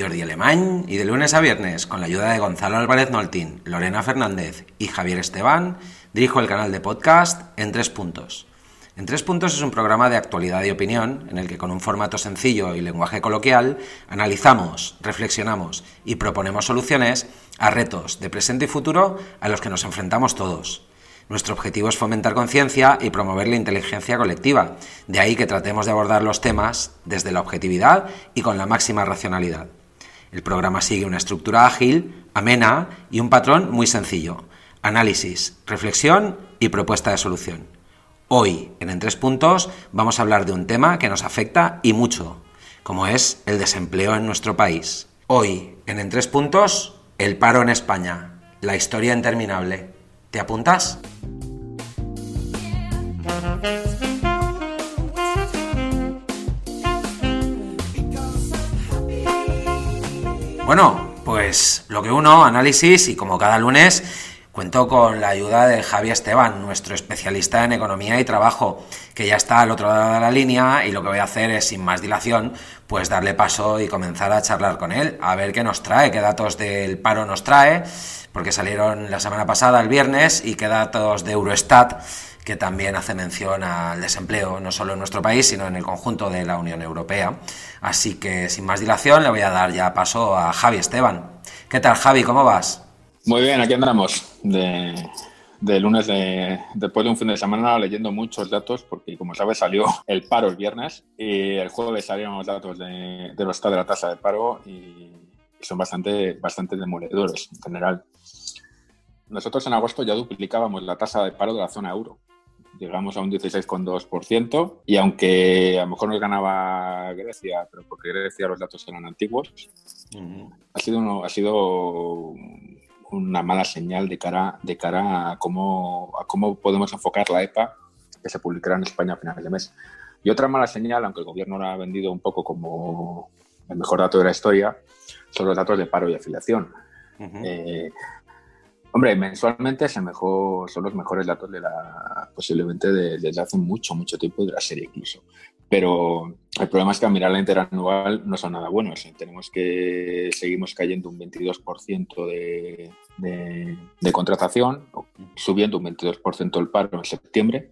Jordi Alemán y de lunes a viernes, con la ayuda de Gonzalo Álvarez Noltín, Lorena Fernández y Javier Esteban, dirijo el canal de podcast En Tres Puntos. En Tres Puntos es un programa de actualidad y opinión en el que con un formato sencillo y lenguaje coloquial analizamos, reflexionamos y proponemos soluciones a retos de presente y futuro a los que nos enfrentamos todos. Nuestro objetivo es fomentar conciencia y promover la inteligencia colectiva, de ahí que tratemos de abordar los temas desde la objetividad y con la máxima racionalidad. El programa sigue una estructura ágil, amena y un patrón muy sencillo. Análisis, reflexión y propuesta de solución. Hoy, en En Tres Puntos, vamos a hablar de un tema que nos afecta y mucho, como es el desempleo en nuestro país. Hoy, en En Tres Puntos, el paro en España, la historia interminable. ¿Te apuntas? Bueno, pues lo que uno, análisis y como cada lunes cuento con la ayuda de Javi Esteban, nuestro especialista en economía y trabajo, que ya está al otro lado de la línea y lo que voy a hacer es, sin más dilación, pues darle paso y comenzar a charlar con él, a ver qué nos trae, qué datos del paro nos trae, porque salieron la semana pasada, el viernes, y qué datos de Eurostat que también hace mención al desempleo, no solo en nuestro país, sino en el conjunto de la Unión Europea. Así que, sin más dilación, le voy a dar ya paso a Javi Esteban. ¿Qué tal, Javi? ¿Cómo vas? Muy bien, aquí andamos. De, lunes, de, después de un fin de semana, leyendo muchos datos, porque como sabes, salió el paro el viernes y el jueves salieron los datos de, de de la tasa de paro y son bastante, bastante demoledores en general. Nosotros en agosto ya duplicábamos la tasa de paro de la zona euro llegamos a un 16,2% y aunque a lo mejor nos ganaba Grecia, pero porque Grecia los datos eran antiguos, ha, sido ha sido una mala señal de cara, de cara a, cómo, a cómo podemos enfocar la EPA que se publicará en España a finales de mes. Y otra mala señal, aunque el gobierno lo ha vendido un poco como el mejor dato de la historia, son los datos de paro y afiliación. Hombre, mensualmente es mejor, son los mejores datos de la, posiblemente desde hace mucho, mucho tiempo de la serie incluso. Pero el problema es que a mirar la interanual no son nada buenos. Tenemos que seguimos cayendo un 22% de, de, contratación, subiendo un 22% el paro en septiembre.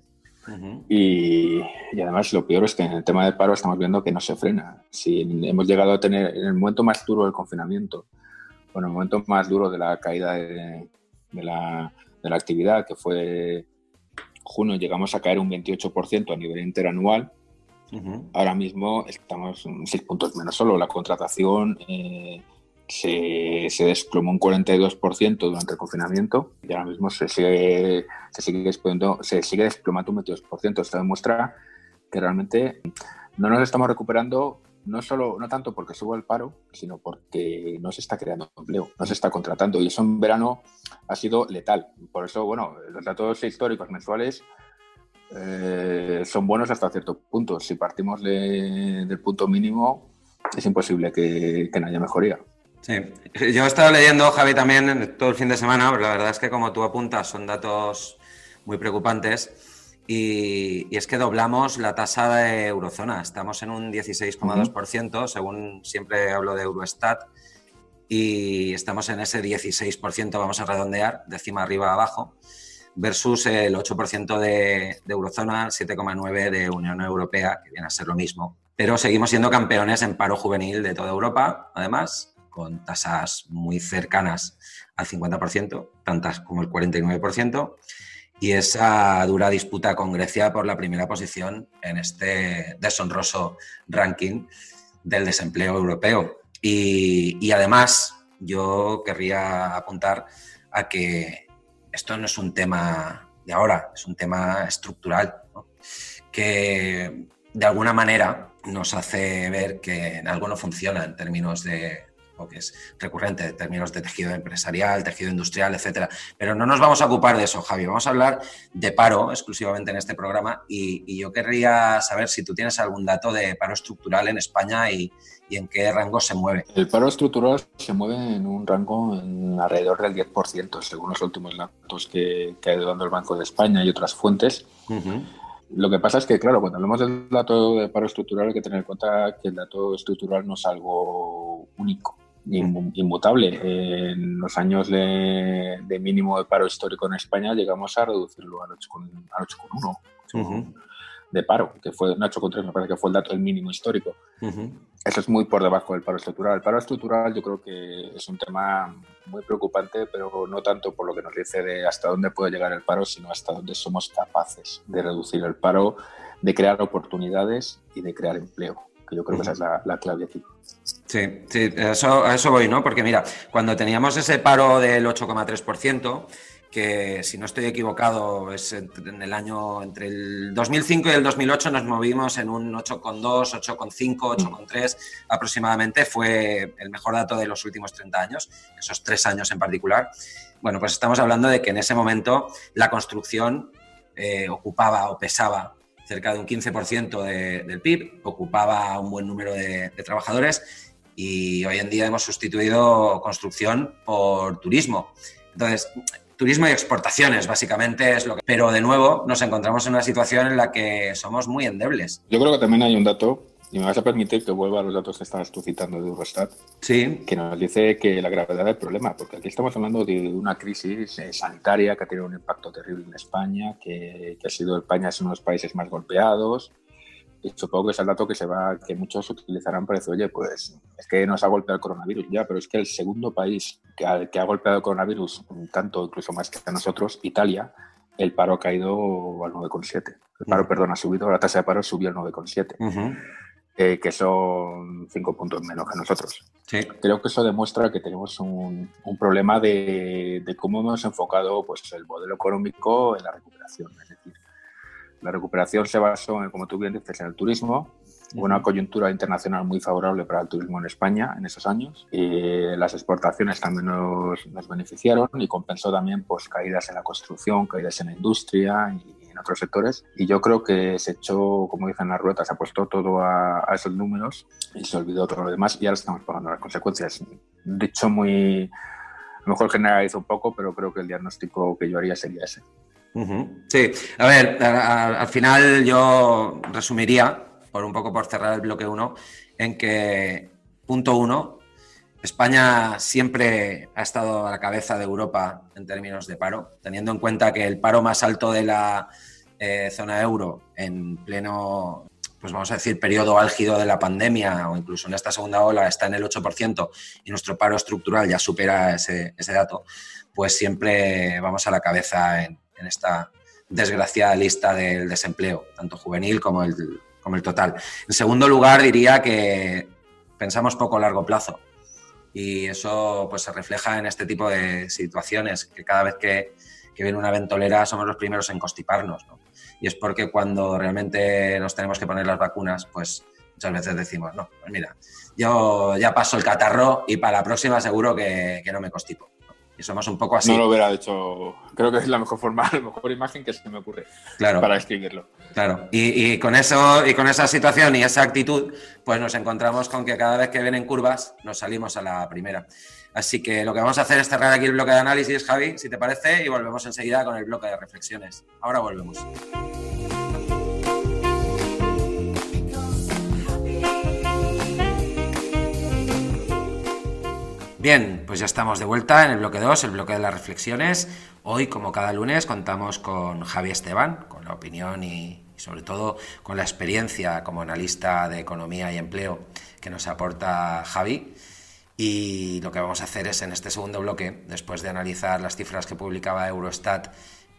y, y, además lo peor es que en el tema del paro estamos viendo que no se frena. Si hemos llegado a tener en el momento más duro del confinamiento, bueno, el momento más duro de la caída de, de la, de la actividad, que fue junio, llegamos a caer un 28% a nivel interanual. Ahora mismo estamos en 6 puntos menos solo. La contratación eh, se, se, desplomó un 42% durante el confinamiento y ahora mismo se sigue, se sigue, se sigue desplomando un 22%. Esto demuestra que realmente no nos estamos recuperando no solo, no tanto porque subo el paro, sino porque no se está creando empleo, no se está contratando. Y eso en verano ha sido letal. Por eso, bueno, los datos históricos mensuales eh, son buenos hasta cierto punto. Si partimos del punto mínimo, es imposible que, no haya mejoría. Sí, yo he estado leyendo, Javi, también todo el fin de semana, pero la verdad es que como tú apuntas, son datos muy preocupantes. Y, es que doblamos la tasa de eurozona. Estamos en un 16,2%, según siempre hablo de Eurostat, y estamos en ese 16%, vamos a redondear, décima arriba abajo, versus el 8% de, de eurozona, el 7,9% de Unión Europea, que viene a ser lo mismo. Pero seguimos siendo campeones en paro juvenil de toda Europa, además, con tasas muy cercanas al 50%, tantas como el 49% y esa dura disputa con Grecia por la primera posición en este deshonroso ranking del desempleo europeo. Y, además, yo querría apuntar a que esto no es un tema de ahora, es un tema estructural, que de alguna manera nos hace ver que algo no funciona en términos de que es recurrente en términos de tejido empresarial, tejido industrial, etcétera. Pero no nos vamos a ocupar de eso, Javi. Vamos a hablar de paro exclusivamente en este programa y, yo querría saber si tú tienes algún dato de paro estructural en España y, en qué rango se mueve. El paro estructural se mueve en un rango en alrededor del 10%, según los últimos datos que, ha ido dando el Banco de España y otras fuentes. Lo que pasa es que, claro, cuando hablamos del dato de paro estructural hay que tener en cuenta que el dato estructural no es algo único, inmutable. En los años de, mínimo de paro histórico en España llegamos a reducirlo al 8,1 de paro, que fue un 8,3 me parece que fue el dato del mínimo histórico. Eso es muy por debajo del paro estructural. El paro estructural yo creo que es un tema muy preocupante, pero no tanto por lo que nos dice de hasta dónde puede llegar el paro, sino hasta dónde somos capaces de reducir el paro, de crear oportunidades y de crear empleo, que yo creo que esa es la, clave aquí. Sí, sí, eso, a eso voy, ¿no? Porque mira, cuando teníamos ese paro del 8,3%, que si no estoy equivocado es en el año entre el 2005 y el 2008 nos movimos en un 8,2, 8,5, 8,3 aproximadamente. Fue el mejor dato de los últimos 30 años, esos tres años en particular. Bueno, pues estamos hablando de que en ese momento la construcción eh, ocupaba o pesaba cerca de un 15% del PIB, ocupaba un buen número de, de trabajadores y hoy en día hemos sustituido construcción por turismo. Entonces, turismo y exportaciones, básicamente es lo que... Pero de nuevo nos encontramos en una situación en la que somos muy endebles. Yo creo que también hay un dato, y me vas a permitir que vuelva a los datos que estabas tú citando de Eurostat, sí. que nos dice que la gravedad del problema, porque aquí estamos hablando de una crisis eh, sanitaria que ha tenido un impacto terrible en España, que, que ha sido España es uno de los países más golpeados, y supongo que es el dato que se va, que muchos utilizarán para decir, oye, pues es que nos ha golpeado el coronavirus, ya, pero es que el segundo país que ha, que ha golpeado el coronavirus, tanto incluso más que a nosotros, Italia, el paro ha caído al 9,7. El paro, perdón, ha subido, la tasa de paro subió al 9,7. Eh, que son cinco puntos menos que nosotros. Sí. Creo que eso demuestra que tenemos un, un problema de, de, cómo hemos enfocado pues, el modelo económico en la recuperación. Es decir, la recuperación se basó, como tú bien dices, en el turismo, una coyuntura internacional muy favorable para el turismo en España en esos años. Y las exportaciones también nos, nos, beneficiaron y compensó también pues, caídas en la construcción, caídas en la industria y en otros sectores. Y yo creo que se echó, como dicen las ruedas, se apostó todo a, a, esos números y se olvidó todo lo demás y ahora estamos pagando las consecuencias. Dicho muy, a lo mejor generalizo un poco, pero creo que el diagnóstico que yo haría sería ese. Sí, a ver, al final yo resumiría, por un poco por cerrar el bloque 1, en que, punto uno, España siempre ha estado a la cabeza de Europa en términos de paro, teniendo en cuenta que el paro más alto de la eh, zona euro en pleno, pues vamos a decir, periodo álgido de la pandemia o incluso en esta segunda ola está en el 8% y nuestro paro estructural ya supera ese dato, pues siempre vamos a la cabeza en, en esta desgraciada lista del desempleo, tanto juvenil como el, como el total. En segundo lugar, diría que pensamos poco a largo plazo y eso pues, se refleja en este tipo de situaciones, que cada vez que, que viene una ventolera somos los primeros en constiparnos. ¿no? Y es porque cuando realmente nos tenemos que poner las vacunas, pues muchas veces decimos, no, pues mira, yo ya paso el catarro y para la próxima seguro que, que no me constipo y somos un poco así. No lo hubiera hecho, creo que es la mejor forma, la mejor imagen que se me ocurre claro, para escribirlo. Claro, y, y, con eso, y con esa situación y esa actitud, pues nos encontramos con que cada vez que vienen curvas nos salimos a la primera. Así que lo que vamos a hacer es cerrar aquí el bloque de análisis, Javi, si te parece, y volvemos enseguida con el bloque de reflexiones. Ahora volvemos. Bien, pues ya estamos de vuelta en el bloque 2, el bloque de las reflexiones. Hoy, como cada lunes, contamos con Javi Esteban, con la opinión y, sobre todo con la experiencia como analista de economía y empleo que nos aporta Javi. Y lo que vamos a hacer es en este segundo bloque, después de analizar las cifras que publicaba Eurostat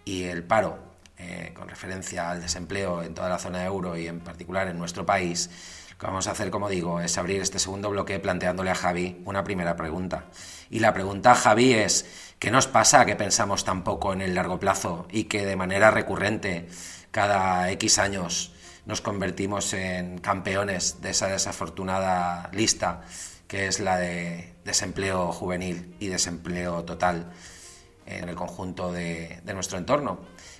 y el paro eh, con referencia al desempleo en toda la zona euro y en particular en nuestro país, que vamos a hacer, como digo, es abrir este segundo bloque planteándole a Javi una primera pregunta. Y la pregunta, Javi, es, ¿qué nos pasa que pensamos tan poco en el largo plazo y que de manera recurrente, cada X años, nos convertimos en campeones de esa desafortunada lista que es la de desempleo juvenil y desempleo total en el conjunto de, de nuestro entorno?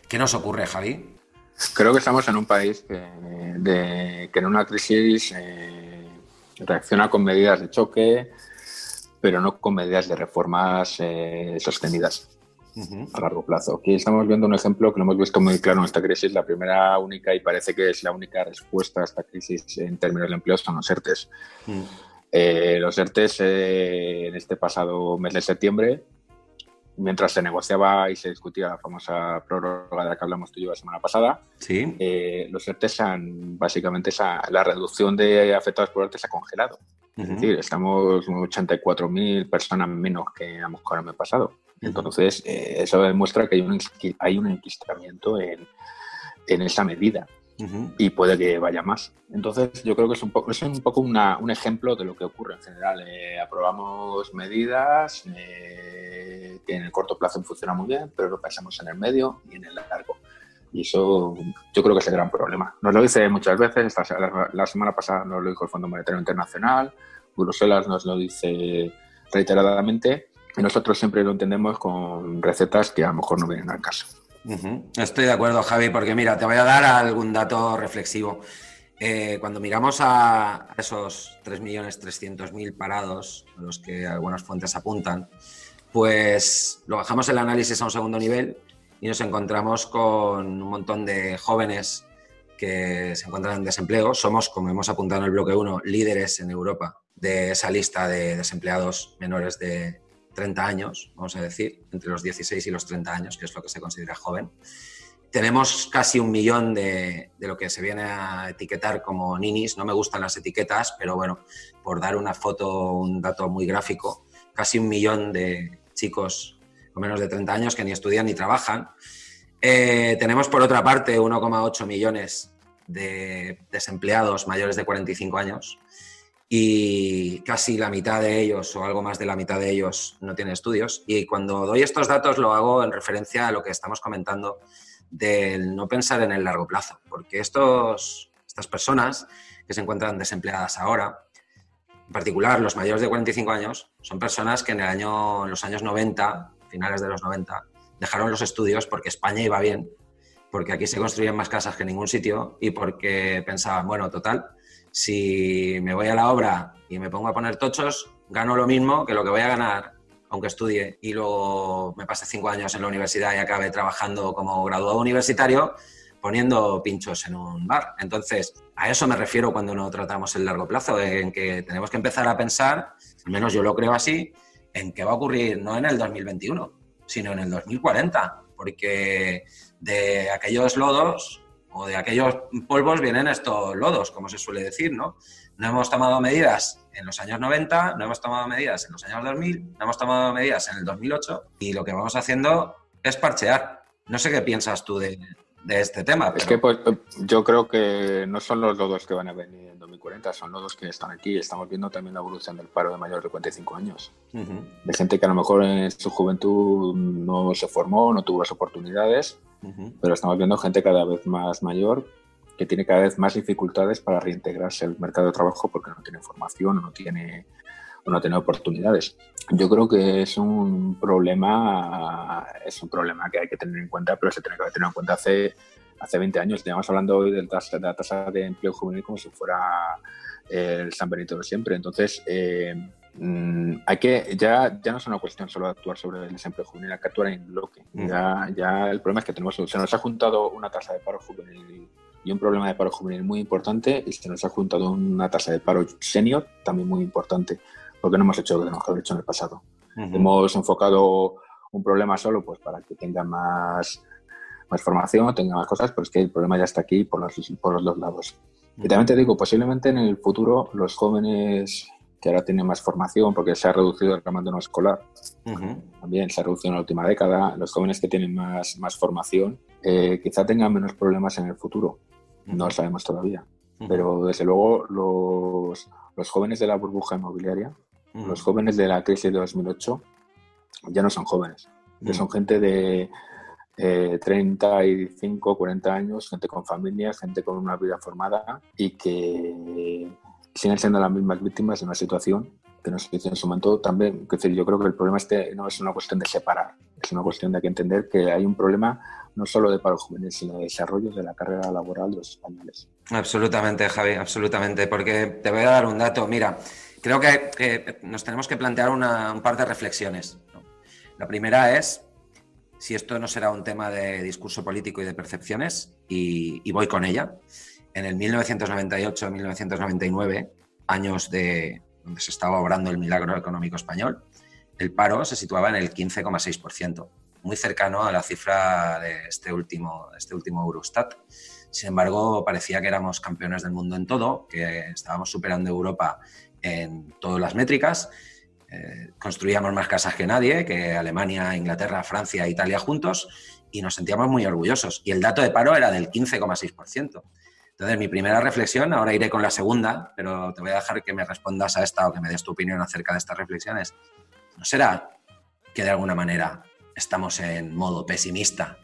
¿Qué nos ocurre, Javi? Creo que estamos en un país que, de, que en una crisis eh, reacciona con medidas de choque, pero no con medidas de reformas eh, sostenidas uh -huh. a largo plazo. Aquí estamos viendo un ejemplo que lo hemos visto muy claro en esta crisis. La primera, única y parece que es la única respuesta a esta crisis en términos de empleo son los ERTES. Uh -huh. Eh, los ERTES en este pasado mes de septiembre, mientras se negociaba y se discutía la famosa prórroga de la que hablamos tú y yo la semana pasada, ¿Sí? eh, los ERTES han, básicamente, esa, la reducción de afectados por ERTE se ha congelado. Es decir, estamos 84.000 personas menos que a lo mejor el mes pasado. Entonces, eh, eso demuestra que hay un, hay un enquistamiento en, en esa medida Y puede que vaya más. Entonces, yo creo que es un poco, es un, poco una- un ejemplo de lo que ocurre en general. Eh, aprobamos medidas eh, que en el corto plazo funcionan muy bien, pero no pensamos en el medio y en el largo. Y eso yo creo que es el gran problema. Nos lo dice muchas veces, esta la semana pasada nos lo dijo el Fondo Monetario Internacional, Bruselas nos lo dice reiteradamente, y nosotros siempre lo entendemos con recetas que a lo mejor no vienen al caso. Estoy de acuerdo, Javi, porque mira, te voy a dar algún dato reflexivo. Eh, cuando miramos a esos 3.300.000 parados, a los que algunas fuentes apuntan, pues lo bajamos el análisis a un segundo nivel y nos encontramos con un montón de jóvenes que se encuentran en desempleo. Somos, como hemos apuntado en el bloque 1, líderes en Europa de esa lista de desempleados menores de 30 años, vamos a decir, entre los 16 y los 30 años, que es lo que se considera joven. Tenemos casi un millón de, de lo que se viene a etiquetar como ninis. No me gustan las etiquetas, pero bueno, por dar una foto, un dato muy gráfico, casi un millón de chicos con menos de 30 años que ni estudian ni trabajan. Eh, tenemos por otra parte 1,8 millones de desempleados mayores de 45 años y casi la mitad de ellos o algo más de la mitad de ellos no tienen estudios. Y cuando doy estos datos lo hago en referencia a lo que estamos comentando del no pensar en el largo plazo, porque estos, estas personas que se encuentran desempleadas ahora, en particular los mayores de 45 años, son personas que en, el año, en los años 90, finales de los 90, dejaron los estudios porque España iba bien, porque aquí se construyen más casas que en ningún sitio y porque pensaban, bueno, total, si me voy a la obra y me pongo a poner tochos, gano lo mismo que lo que voy a ganar aunque estudie y luego me pase cinco años en la universidad y acabe trabajando como graduado universitario poniendo pinchos en un bar. Entonces, a eso me refiero cuando no tratamos el largo plazo, en que tenemos que empezar a pensar, al menos yo lo creo así, en qué va a ocurrir no en el 2021, sino en el 2040, porque de aquellos lodos o de aquellos polvos vienen estos lodos, como se suele decir, ¿no? No hemos tomado medidas en los años 90, no hemos tomado medidas en los años 2000, no hemos tomado medidas en el 2008 y lo que vamos haciendo es parchear. No sé qué piensas tú de, de este tema. Es pero- que pues, yo creo que no son los lodos que van a venir en 2040, son lodos que están aquí. Estamos viendo también la evolución del paro de mayores de 45 años. Ujú, De gente que a lo mejor en su juventud no se formó, no tuvo las oportunidades, pero estamos viendo gente cada vez más mayor que tiene cada vez más dificultades para reintegrarse al mercado de trabajo porque no tiene formación o no tiene, o no tiene oportunidades. Yo creo que es un problema, es un problema que hay que tener en cuenta, pero se tiene que tenido en cuenta hace, hace 20 años. Estamos hablando hoy de la tasa de empleo juvenil como si fuera el San Benito de siempre. Entonces, eh, mm, hay que, ya, ya no es una cuestión solo de actuar sobre el desempleo juvenil, hay que actuar en bloque. Mm. Ya, ya el problema es que tenemos, se nos ha juntado una tasa de paro juvenil y un problema de paro juvenil muy importante y se nos ha juntado una tasa de paro senior también muy importante, porque no hemos hecho lo que tenemos que haber hecho en el pasado. Hemos enfocado un problema solo pues para que tenga más, más formación, tenga más cosas, pero es que el problema ya está aquí por los, por los dos lados. Y también te digo, posiblemente en el futuro los jóvenes que ahora tienen más formación, porque se ha reducido el abandono escolar, Ujú. también se ha reducido en la última década, los jóvenes que tienen más, más formación eh, quizá tengan menos problemas en el futuro, no lo sabemos todavía. Ujú. Pero desde luego los, los jóvenes de la burbuja inmobiliaria, los jóvenes de la crisis de 2008, ya no son jóvenes, ya son gente de eh, 35, 40 años, gente con familias, gente con una vida formada y que siguen siendo las mismas víctimas de una situación que nos hizo en su momento también. Es decir, yo creo que el problema este no es una cuestión de separar, es una cuestión de que entender que hay un problema no solo de paro juvenil, sino de desarrollo de la carrera laboral de los españoles. Absolutamente, Javi, absolutamente. Porque te voy a dar un dato. Mira, creo que, que nos tenemos que plantear una- un par de reflexiones. ¿no? La primera es si esto no será un tema de discurso político y de percepciones, y, y voy con ella. En el 1998-1999, años de donde se estaba obrando el milagro económico español, el paro se situaba en el 15,6%, muy cercano a la cifra de este último, este último Eurostat. Sin embargo, parecía que éramos campeones del mundo en todo, que estábamos superando Europa en todas las métricas. Eh, construíamos más casas que nadie, que Alemania, Inglaterra, Francia Italia juntos, y nos sentíamos muy orgullosos. Y el dato de paro era del 15,6%. Entonces, mi primera reflexión, ahora iré con la segunda, pero te voy a dejar que me respondas a esta o que me des tu opinión acerca de estas reflexiones. ¿No será que de alguna manera estamos en modo pesimista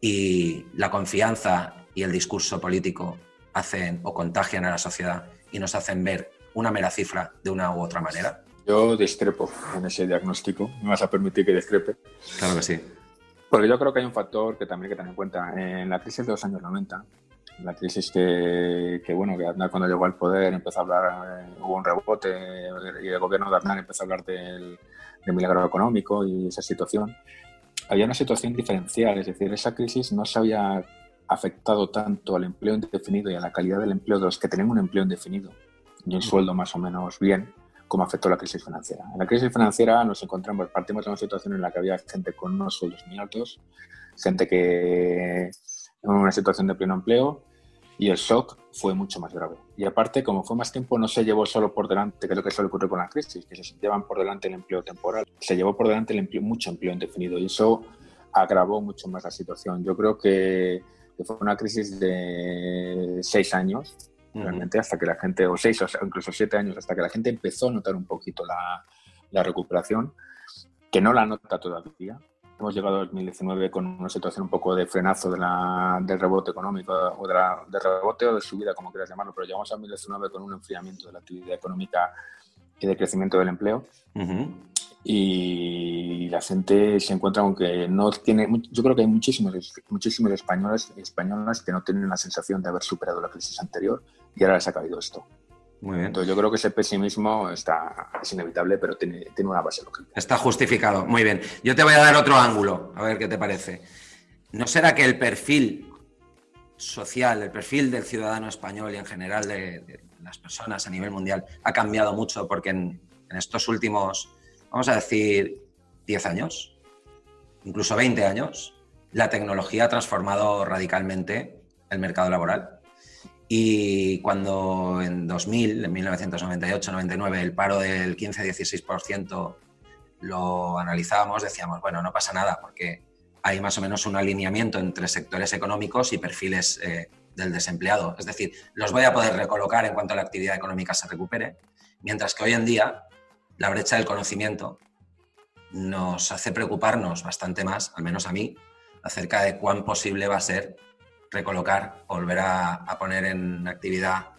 y la confianza y el discurso político hacen o contagian a la sociedad y nos hacen ver una mera cifra de una u otra manera? Yo discrepo en ese diagnóstico. Me vas a permitir que discrepe. Claro que sí. Porque yo creo que hay un factor que también hay que tener en cuenta. En la crisis de los años 90, la crisis que, bueno, que Aznar cuando llegó al poder empezó a hablar, eh, hubo un rebote y el gobierno de Aznar empezó a hablar del, del milagro económico y esa situación. Había una situación diferencial, es decir, esa crisis no se había afectado tanto al empleo indefinido y a la calidad del empleo de los que tenían un empleo indefinido y un sueldo más o menos bien, como afectó la crisis financiera. En la crisis financiera nos encontramos, partimos de una situación en la que había gente con unos sueldos muy altos, gente que en una situación de pleno empleo y el shock fue mucho más grave. Y aparte, como fue más tiempo, no se llevó solo por delante, que es lo que suele ocurrir con la crisis, que se llevan por delante el empleo temporal, se llevó por delante el empleo, mucho empleo indefinido y eso agravó mucho más la situación. Yo creo que, fue una crisis de seis años, realmente, hasta que la gente, o seis o incluso siete años, hasta que la gente empezó a notar un poquito la, la recuperación, que no la nota todavía. Hemos llegado a 2019 con una situación un poco de frenazo de la, del rebote económico o de, la, de rebote o de subida, como quieras llamarlo, pero llegamos a 2019 con un enfriamiento de la actividad económica y de crecimiento del empleo. Y la gente se encuentra con que no tiene. Yo creo que hay muchísimos, muchísimos españoles españolas que no tienen la sensación de haber superado la crisis anterior y ahora les ha caído esto. Muy bien. Entonces yo creo que ese pesimismo está, es inevitable, pero tiene, tiene una base lógica. Está justificado. Muy bien. Yo te voy a dar otro ángulo, a ver qué te parece. ¿No será que el perfil social, el perfil del ciudadano español y en general de, las personas a nivel mundial ha cambiado mucho porque en, en, estos últimos, vamos a decir, 10 años, incluso 20 años, la tecnología ha transformado radicalmente el mercado laboral? Y cuando en 2000, en 1998-99, el paro del 15-16% lo analizábamos, decíamos, bueno, no pasa nada, porque hay más o menos un alineamiento entre sectores económicos y perfiles eh, del desempleado. Es decir, los voy a poder recolocar en cuanto la actividad económica se recupere, mientras que hoy en día la brecha del conocimiento nos hace preocuparnos bastante más, al menos a mí, acerca de cuán posible va a ser recolocar, volver a, poner en actividad,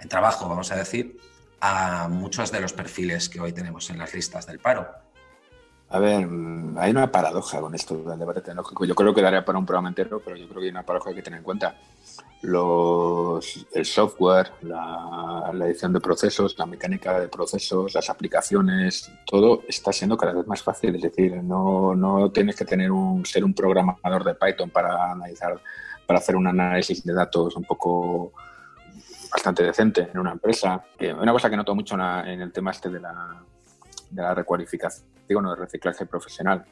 en trabajo, vamos a decir, a muchos de los perfiles que hoy tenemos en las listas del paro. A ver, mm, hay una paradoja con esto del debate tecnológico. Yo creo que daría para un programa entero, pero yo creo que hay una paradoja que tener en cuenta. Los, el software, la, la, edición de procesos, la mecánica de procesos, las aplicaciones, todo está siendo cada vez más fácil. Es decir, no, no tienes que tener un, ser un programador de Python para analizar para hacer un análisis de datos un poco bastante decente en una empresa. Una cosa que noto mucho en el tema este de la, de recualificación o de reciclaje profesional.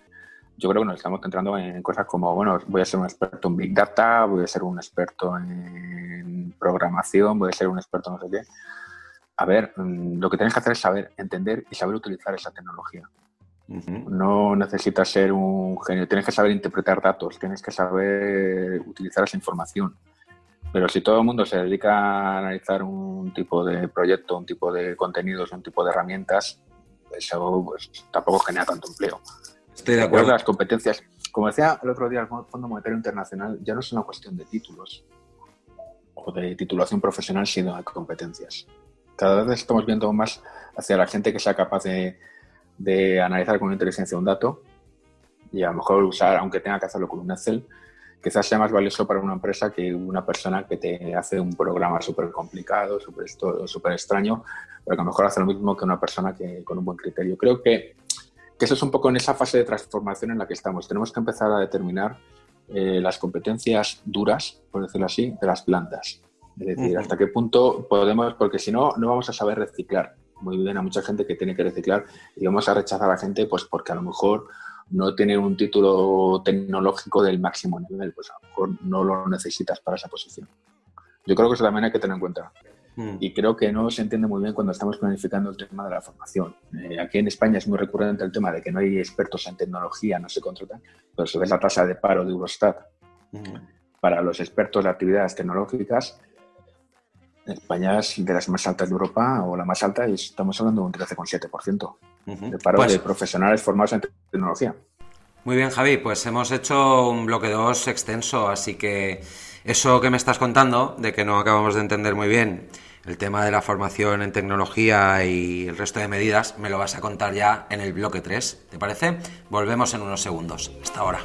Yo creo que nos estamos centrando en cosas como, bueno, voy a ser un experto en Big Data, voy a ser un experto en programación, voy a ser un experto en no sé qué. A ver, mm, lo que tienes que hacer es saber, entender y saber utilizar esa tecnología. No necesitas ser un genio, tienes que saber interpretar datos, tienes que saber utilizar esa información. Pero si todo el mundo se dedica a analizar un tipo de proyecto, un tipo de contenidos, un tipo de herramientas, eso pues, tampoco genera tanto empleo. Estoy de acuerdo. Las competencias, como decía el otro día el Fondo Monetario Internacional, ya no es una cuestión de títulos o de titulación profesional, sino de competencias. Cada vez estamos viendo más hacia la gente que sea capaz de de analizar con inteligencia un dato y a lo mejor usar, aunque tenga que hacerlo con un Excel, quizás sea más valioso para una empresa que una persona que te hace un programa súper complicado, súper super extraño, pero que a lo mejor hace lo mismo que una persona que con un buen criterio. Creo que, que eso es un poco en esa fase de transformación en la que estamos. Tenemos que empezar a determinar eh, las competencias duras, por decirlo así, de las plantas. Es decir, hasta qué punto podemos, porque si no, no vamos a saber reciclar muy bien a mucha gente que tiene que reciclar y vamos a rechazar a la gente pues porque a lo mejor no tiene un título tecnológico del máximo nivel, pues a lo mejor no lo necesitas para esa posición. Yo creo que eso también hay que tener en cuenta. Hmm. Y creo que no se entiende muy bien cuando estamos planificando el tema de la formación. Eh, aquí en España es muy recurrente el tema de que no hay expertos en tecnología, no se contratan, pero si ves la tasa de paro de Eurostat hmm. para los expertos de actividades tecnológicas, España es de las más altas de Europa o la más alta y estamos hablando de un 13,7% de paro pues de profesionales formados en tecnología. Muy bien, Javi, pues hemos hecho un bloque 2 extenso, así que eso que me estás contando, de que no acabamos de entender muy bien el tema de la formación en tecnología y el resto de medidas, me lo vas a contar ya en el bloque 3, ¿te parece? Volvemos en unos segundos. Hasta ahora.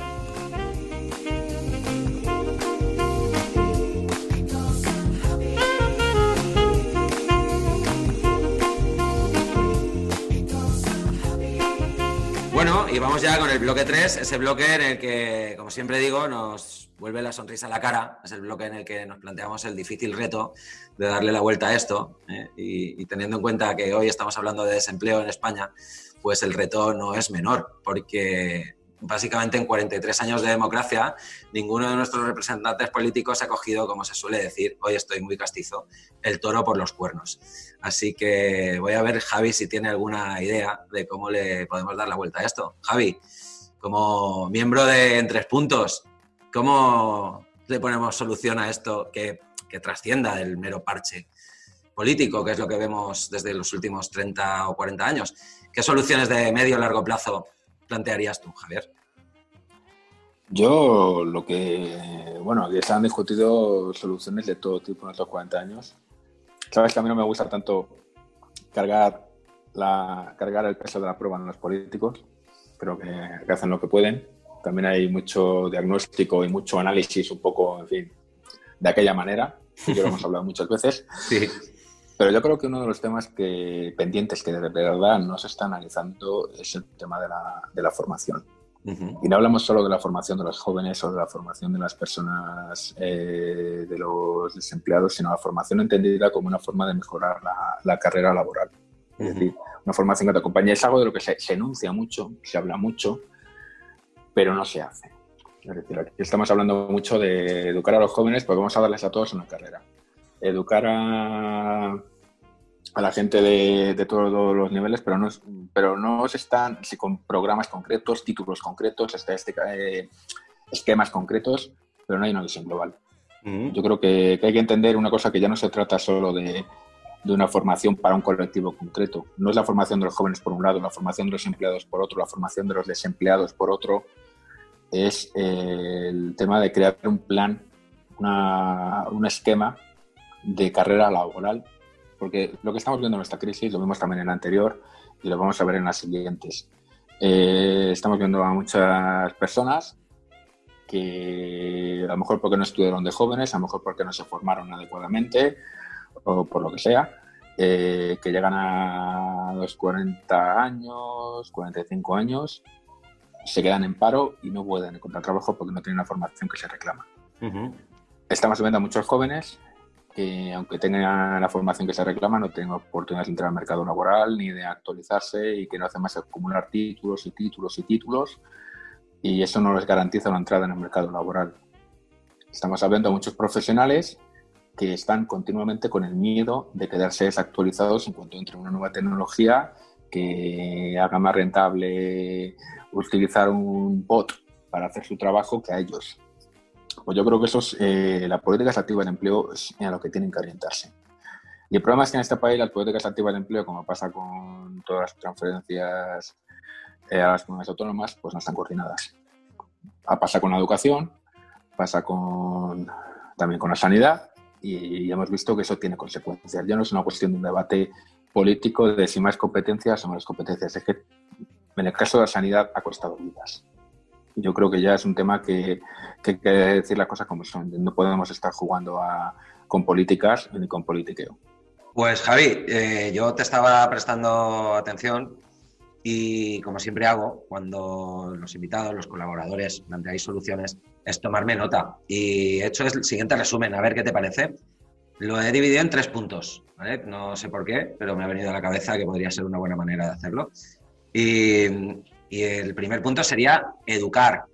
Y vamos ya con el bloque 3, ese bloque en el que, como siempre digo, nos vuelve la sonrisa a la cara. Es el bloque en el que nos planteamos el difícil reto de darle la vuelta a esto. ¿eh? Y, y, teniendo en cuenta que hoy estamos hablando de desempleo en España, pues el reto no es menor, porque básicamente en 43 años de democracia, ninguno de nuestros representantes políticos ha cogido, como se suele decir, hoy estoy muy castizo, el toro por los cuernos. Así que voy a ver, Javi, si tiene alguna idea de cómo le podemos dar la vuelta a esto. Javi, como miembro de En Tres Puntos, ¿cómo le ponemos solución a esto que, trascienda del mero parche político, que es lo que vemos desde los últimos 30 o 40 años? ¿Qué soluciones de medio o largo plazo plantearías tú, Javier? Yo lo que, bueno, aquí se han discutido soluciones de todo tipo en estos 40 años. Sabes que a mí no me gusta tanto cargar, la, cargar el peso de la prueba en los políticos. Creo que, hacen lo que pueden. También hay mucho diagnóstico y mucho análisis un poco, en fin, de aquella manera, que yo lo hemos hablado muchas veces. Sí. Pero yo creo que uno de los temas que, pendientes que de verdad no se está analizando es el tema de la, de la formación. Y no hablamos solo de la formación de los jóvenes o de la formación de las personas, eh, de los desempleados, sino la formación entendida como una forma de mejorar la, la carrera laboral. Es decir, una formación que te acompañe. Es algo de lo que se, se, enuncia mucho, se habla mucho, pero no se hace. Es decir, aquí estamos hablando mucho de educar a los jóvenes porque vamos a darles a todos una carrera educar a, a la gente de, todos los niveles, pero no, pero no se están si con programas concretos, títulos concretos, este, eh, esquemas concretos, pero no hay una visión global. Mm. Yo creo que, hay que entender una cosa que ya no se trata solo de, de, una formación para un colectivo concreto. No es la formación de los jóvenes por un lado, la formación de los empleados por otro, la formación de los desempleados por otro. Es eh, el tema de crear un plan, una, un esquema de carrera laboral, porque lo que estamos viendo en esta crisis lo vimos también en la anterior y lo vamos a ver en las siguientes. Eh, estamos viendo a muchas personas que a lo mejor porque no estudiaron de jóvenes, a lo mejor porque no se formaron adecuadamente o por lo que sea, eh, que llegan a los 40 años, 45 años, se quedan en paro y no pueden encontrar trabajo porque no tienen la formación que se reclama. Estamos viendo a muchos jóvenes que aunque tengan la formación que se reclama, no tienen oportunidades de entrar al mercado laboral ni de actualizarse y que no hacen más que acumular títulos y títulos y títulos y eso no les garantiza una entrada en el mercado laboral. Estamos hablando de muchos profesionales que están continuamente con el miedo de quedarse desactualizados en cuanto entre una nueva tecnología que haga más rentable utilizar un bot para hacer su trabajo que a ellos. Pues yo creo que eso es, eh, la política activa del empleo es a lo que tienen que orientarse. Y el problema es que en este país las políticas activas del empleo, como pasa con todas las transferencias eh, a las comunidades autónomas, pues no están coordinadas. Ah, pasa con la educación, pasa con, también con la sanidad y hemos visto que eso tiene consecuencias. Ya no es una cuestión de un debate político de si más competencias o menos competencias. Es que en el caso de la sanidad ha costado vidas yo creo que ya es un tema que, hay que decir las cosas como son. No podemos estar jugando con políticas ni con politiqueo. Pues Javi, eh, yo te estaba prestando atención y como siempre hago cuando los invitados, los colaboradores planteáis soluciones, es tomarme nota. Y he hecho el siguiente resumen, a ver qué te parece. Lo he dividido en tres puntos, No sé por qué, pero me ha venido a la cabeza que podría ser una buena manera de hacerlo. Y, el primer punto sería educar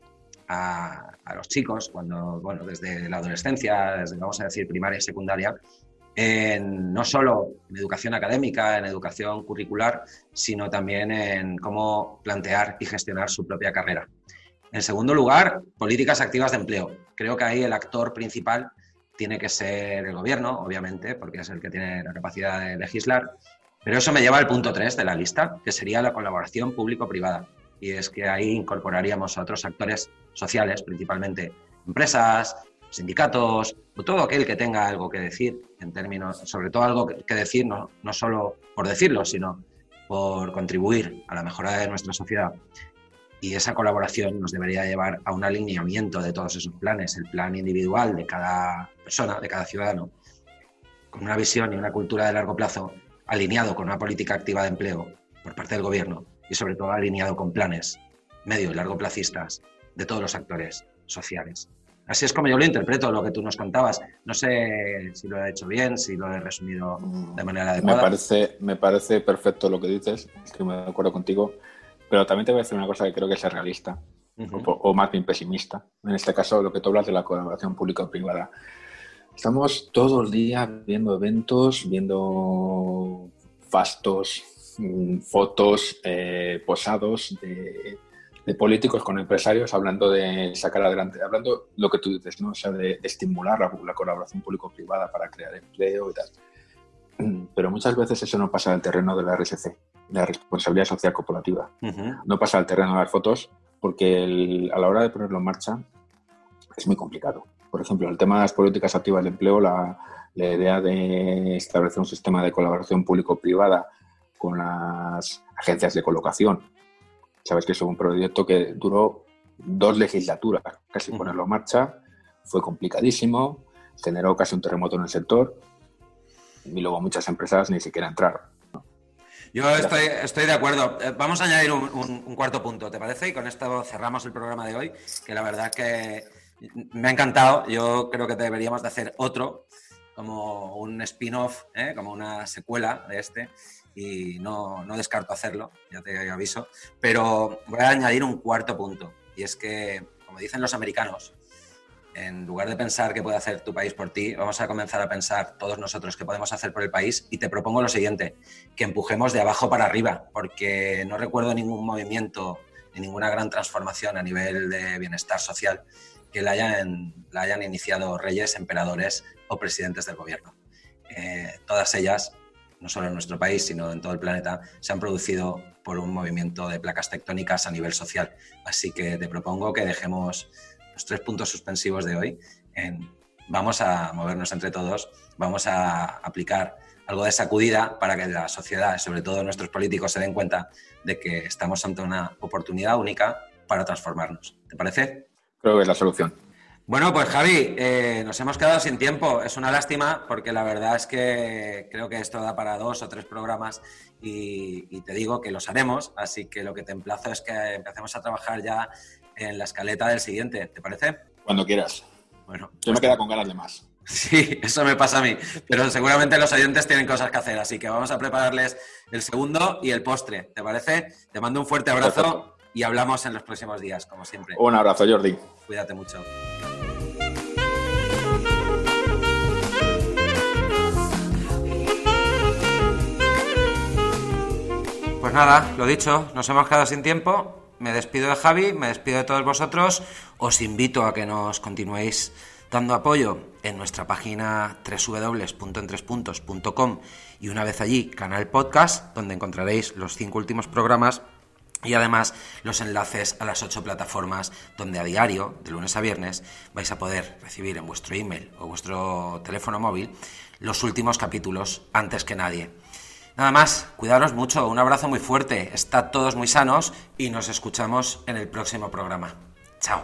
a, los chicos cuando, bueno, desde la adolescencia, desde, vamos a decir, primaria y secundaria, en, no solo en educación académica, en educación curricular, sino también en cómo plantear y gestionar su propia carrera. En segundo lugar, políticas activas de empleo. Creo que ahí el actor principal tiene que ser el gobierno, obviamente, porque es el que tiene la capacidad de legislar. Pero eso me lleva al punto 3 de la lista, que sería la colaboración público-privada. Y es que ahí incorporaríamos a otros actores sociales, principalmente empresas, sindicatos o todo aquel que tenga algo que decir en términos, sobre todo algo que decir, no, no solo por decirlo, sino por contribuir a la mejora de nuestra sociedad. Y esa colaboración nos debería llevar a un alineamiento de todos esos planes, el plan individual de cada persona, de cada ciudadano, con una visión y una cultura de largo plazo alineado con una política activa de empleo por parte del gobierno y sobre todo alineado con planes medio y largo placistas de todos los actores sociales. Así es como yo lo interpreto, lo que tú nos contabas. No sé si lo he hecho bien, si lo he resumido de manera adecuada. Me parece, me parece perfecto lo que dices, estoy de acuerdo contigo, pero también te voy a decir una cosa que creo que es realista, o, más bien pesimista. En este caso, lo que tú hablas de la colaboración pública-privada. Estamos todo el día viendo eventos, viendo fastos, fotos, eh, posados de de políticos con empresarios hablando de sacar adelante, hablando lo que tú dices, ¿no? O sea, de, estimular la, colaboración público-privada para crear empleo y tal. Pero muchas veces eso no pasa al terreno de la RSC, de la responsabilidad social corporativa. No pasa al terreno de las fotos porque a la hora de ponerlo en marcha es muy complicado. Por ejemplo, el tema de las políticas activas de empleo, la, la idea de establecer un sistema de colaboración público-privada con las agencias de colocación, Sabes que es un proyecto que duró dos legislaturas, casi ponerlo en marcha, fue complicadísimo, generó casi un terremoto en el sector y luego muchas empresas ni siquiera entraron. Yo estoy, estoy, de acuerdo. Eh, vamos a añadir un, cuarto punto, ¿te parece? Y con esto cerramos el programa de hoy, que la verdad que me ha encantado. Yo creo que deberíamos de hacer otro, como un spin-off, ¿eh? como una secuela de este, y no, no descarto hacerlo, ya te aviso, pero voy a añadir un cuarto punto, y es que, como dicen los americanos, en lugar de pensar qué puede hacer tu país por ti, vamos a comenzar a pensar todos nosotros qué podemos hacer por el país y te propongo lo siguiente, que empujemos de abajo para arriba, porque no recuerdo ningún movimiento ni ninguna gran transformación a nivel de bienestar social que la hayan, la hayan iniciado reyes, emperadores o presidentes del gobierno. Eh, todas ellas no solo en nuestro país, sino en todo el planeta, se han producido por un movimiento de placas tectónicas a nivel social. Así que te propongo que dejemos los tres puntos suspensivos de hoy en vamos a movernos entre todos, vamos a aplicar algo de sacudida para que la sociedad, sobre todo nuestros políticos, se den cuenta de que estamos ante una oportunidad única para transformarnos. ¿Te parece? Creo que es la solución. Bueno, pues Javi, eh, nos hemos quedado sin tiempo. Es una lástima porque la verdad es que creo que esto da para dos o tres programas y, te digo que los haremos. Así que lo que te emplazo es que empecemos a trabajar ya en la escaleta del siguiente. ¿Te parece? Cuando quieras. Bueno, yo me queda con ganas de más. Sí, eso me pasa a mí. Pero seguramente los oyentes tienen cosas que hacer, así que vamos a prepararles el segundo y el postre. ¿Te parece? Te mando un fuerte abrazo y hablamos en los próximos días, como siempre. Un abrazo, Jordi. Cuídate mucho. Nada, lo dicho, nos hemos quedado sin tiempo. Me despido de Javi, me despido de todos vosotros. Os invito a que nos continuéis dando apoyo en nuestra página www.entrespuntos.com y una vez allí, canal podcast, donde encontraréis los cinco últimos programas y además los enlaces a las ocho plataformas donde a diario, de lunes a viernes, vais a poder recibir en vuestro email o vuestro teléfono móvil los últimos capítulos antes que nadie. Nada más, cuidaros mucho, un abrazo muy fuerte, estad todos muy sanos y nos escuchamos en el próximo programa. Chao.